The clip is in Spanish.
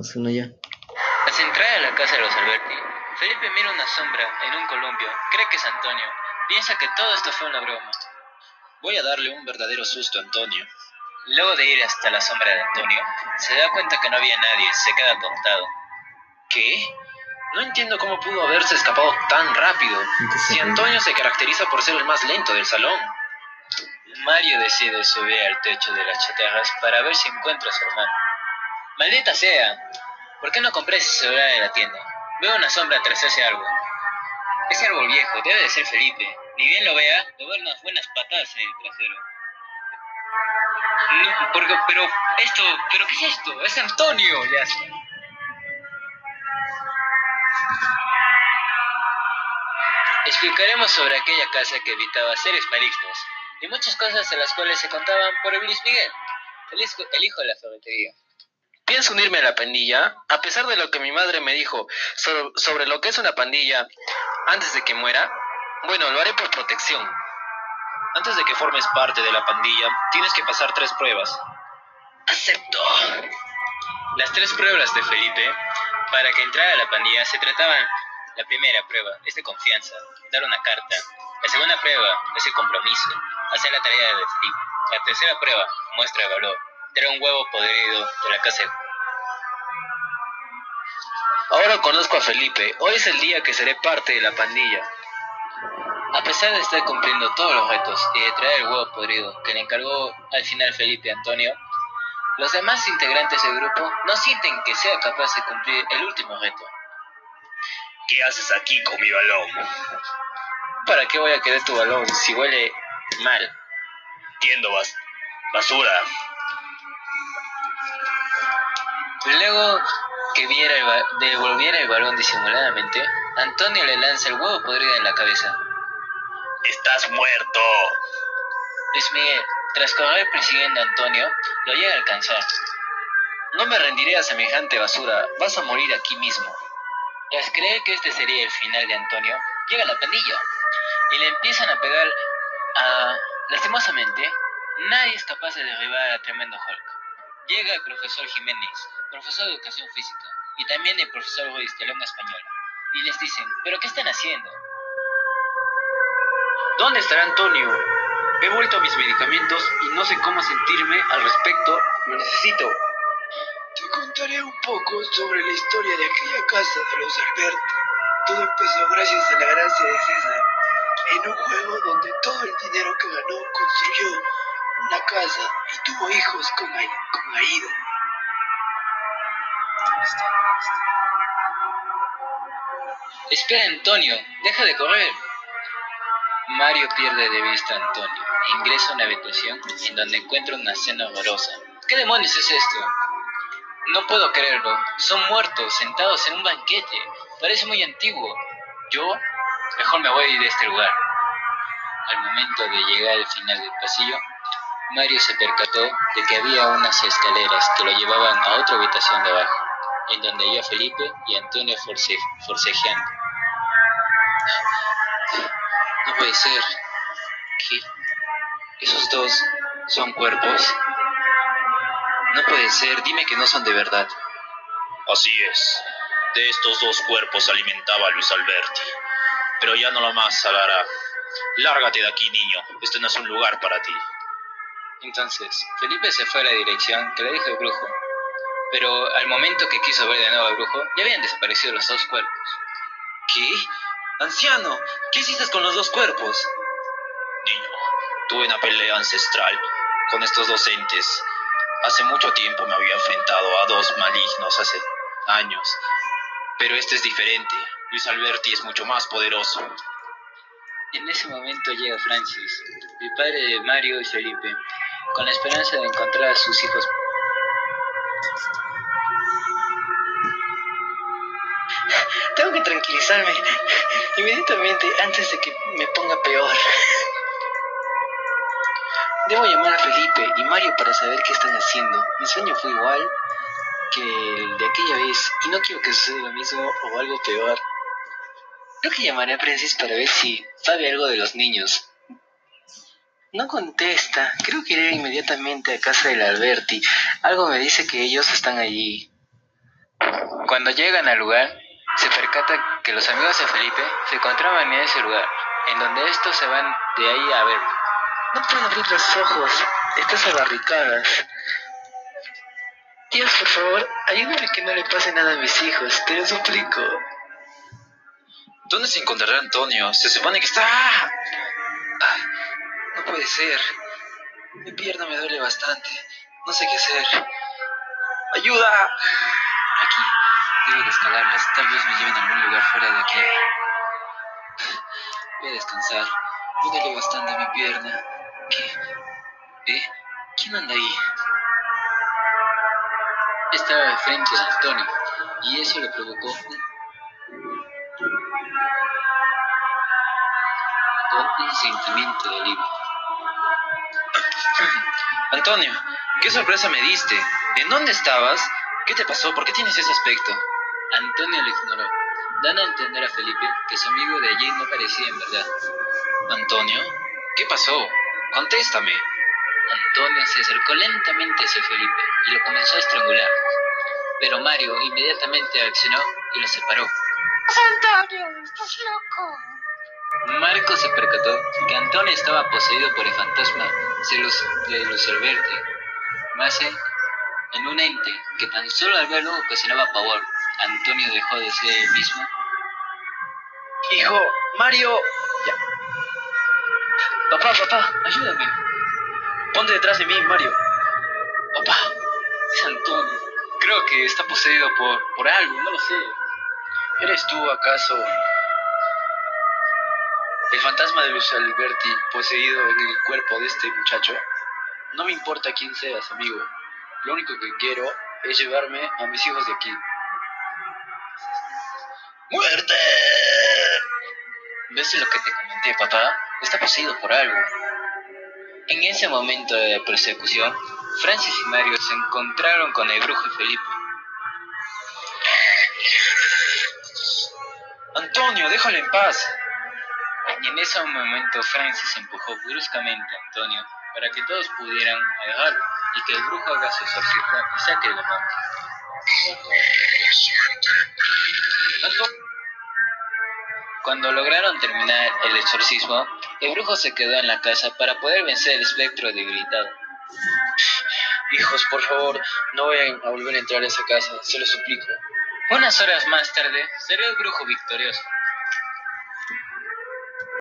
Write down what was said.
Pues uno ya. Al entrar a la casa de los Alberti, Felipe mira una sombra en un columpio. Cree que es Antonio. Piensa que todo esto fue una broma. Voy a darle un verdadero susto a Antonio. Luego de ir hasta la sombra de Antonio, se da cuenta que no había nadie, se queda atontado. ¿Qué? No entiendo cómo pudo haberse escapado tan rápido. Si Antonio se caracteriza por ser el más lento del salón. Mario decide subir al techo de las chatarras para ver si encuentra a su hermano. Maldita sea, ¿por qué no compré ese celular en la tienda? Veo una sombra tras ese árbol. Ese árbol viejo debe de ser Felipe. Ni bien lo vea, le voy unas buenas patadas en el trasero. No, porque, pero esto, pero ¿qué es esto? Es Antonio, ya está. Explicaremos sobre aquella casa que evitaba seres malignos y muchas cosas de las cuales se contaban por Luis Miguel, el hijo, el hijo de la ferretería. Pienso unirme a la pandilla, a pesar de lo que mi madre me dijo sobre, lo que es una pandilla antes de que muera. Bueno, lo haré por protección. Antes de que formes parte de la pandilla, tienes que pasar tres pruebas. Acepto. Las tres pruebas de Felipe para que entrara a la pandilla se trataban. La primera prueba es de confianza, dar una carta. La segunda prueba es el compromiso, hacer la tarea de Felipe. La tercera prueba muestra el valor, dar un huevo podrido de la casa. Ahora conozco a Felipe. Hoy es el día que seré parte de la pandilla. A pesar de estar cumpliendo todos los retos y de traer el huevo podrido que le encargó al final Felipe Antonio, los demás integrantes del grupo no sienten que sea capaz de cumplir el último reto. ¿Qué haces aquí con mi balón? ¿Para qué voy a querer tu balón si huele mal? Tiendo bas basura. Luego que viera el devolviera el balón disimuladamente, Antonio le lanza el huevo podrido en la cabeza. Estás muerto. Luis Miguel, tras correr persiguiendo a Antonio, lo llega a alcanzar. No me rendiré a semejante basura. Vas a morir aquí mismo. Tras creer que este sería el final de Antonio, llega la pandilla y le empiezan a pegar a... Lastimosamente, nadie es capaz de derribar a tremendo Hulk. Llega el profesor Jiménez, profesor de educación física, y también el profesor Ruiz de lengua española, y les dicen, ¿pero qué están haciendo? ¿Dónde estará Antonio? He vuelto a mis medicamentos y no sé cómo sentirme al respecto. Lo necesito. Te contaré un poco sobre la historia de aquella casa de los Alberti. Todo empezó gracias a la gracia de César, en un juego donde todo el dinero que ganó construyó una casa y tuvo hijos con, Ai- con Aida. Espera, Antonio, deja de correr. Mario pierde de vista a Antonio ingresa a una habitación en donde encuentra una cena horrorosa. ¿Qué demonios es esto? No puedo creerlo. Son muertos, sentados en un banquete. Parece muy antiguo. Yo, mejor me voy de este lugar. Al momento de llegar al final del pasillo, Mario se percató de que había unas escaleras que lo llevaban a otra habitación de abajo, en donde había Felipe y Antonio force- forcejeando. No puede ser. ¿Qué? ¿Esos dos son cuerpos? No puede ser, dime que no son de verdad. Así es. De estos dos cuerpos se alimentaba Luis Alberti. Pero ya no lo más Salara. Lárgate de aquí, niño. Este no es un lugar para ti. Entonces, Felipe se fue a la dirección que le dijo el brujo. Pero al momento que quiso ver de nuevo al brujo, ya habían desaparecido los dos cuerpos. ¿Qué? Anciano, ¿qué hiciste con los dos cuerpos? Niño, tuve una pelea ancestral con estos docentes. Hace mucho tiempo me había enfrentado a dos malignos hace años. Pero este es diferente. Luis Alberti es mucho más poderoso. En ese momento llega Francis, el padre de Mario y Felipe, con la esperanza de encontrar a sus hijos. Tengo que tranquilizarme inmediatamente antes de que me ponga peor. Debo llamar a Felipe y Mario para saber qué están haciendo. Mi sueño fue igual que el de aquella vez y no quiero que suceda lo mismo o algo peor. Creo que llamaré a Francis para ver si sabe algo de los niños. No contesta. Creo que iré inmediatamente a casa del Alberti. Algo me dice que ellos están allí. Cuando llegan al lugar, se percata que los amigos de Felipe se encontraban en ese lugar, en donde estos se van de ahí a verlo. No puedo abrir los ojos. Estás a barricadas. Dios, por favor, ayúdame que no le pase nada a mis hijos. Te lo suplico. ¿Dónde se encontrará Antonio? Se supone que está... Ay, puede ser. Mi pierna me duele bastante. No sé qué hacer. ¡Ayuda! Aquí. Debo de escalarlas. Tal vez me lleven a algún lugar fuera de aquí. Voy a descansar. Me duele bastante mi pierna. ¿Eh? ¿Quién anda ahí? Estaba frente a Antonio, y eso le provocó un, un sentimiento de alivio. Antonio, qué sorpresa me diste. ¿En dónde estabas? ¿Qué te pasó? ¿Por qué tienes ese aspecto? Antonio lo ignoró, dando a entender a Felipe que su amigo de allí no parecía en verdad. Antonio, ¿qué pasó? Contéstame. Antonio se acercó lentamente hacia Felipe y lo comenzó a estrangular. Pero Mario inmediatamente accionó y lo separó. Antonio, estás loco. Marco se percató que Antonio estaba poseído por el fantasma celos de Lucerberti, más en, en un ente que tan solo al verlo ocasionaba pavor. Antonio dejó de ser el mismo. Hijo, Mario. Ya. Papá, papá, ayúdame. Ponte detrás de mí, Mario. Papá, es Antonio. Creo que está poseído por, por algo, no lo sé. ¿Eres tú acaso el fantasma de Luz Alberti poseído en el cuerpo de este muchacho? No me importa quién seas, amigo. Lo único que quiero es llevarme a mis hijos de aquí. ¡Muerte! ¿Ves lo que te comenté, papá? Está poseído por algo. En ese momento de persecución, Francis y Mario se encontraron con el brujo y Felipe. Antonio, déjalo en paz. Y en ese momento Francis empujó bruscamente a Antonio para que todos pudieran agarrarlo y que el brujo haga su exorcismo y saque el demonio. Cuando lograron terminar el exorcismo, el brujo se quedó en la casa para poder vencer el espectro debilitado. Hijos, por favor, no vayan a volver a entrar a esa casa, se lo suplico. Unas horas más tarde, salió el brujo victorioso.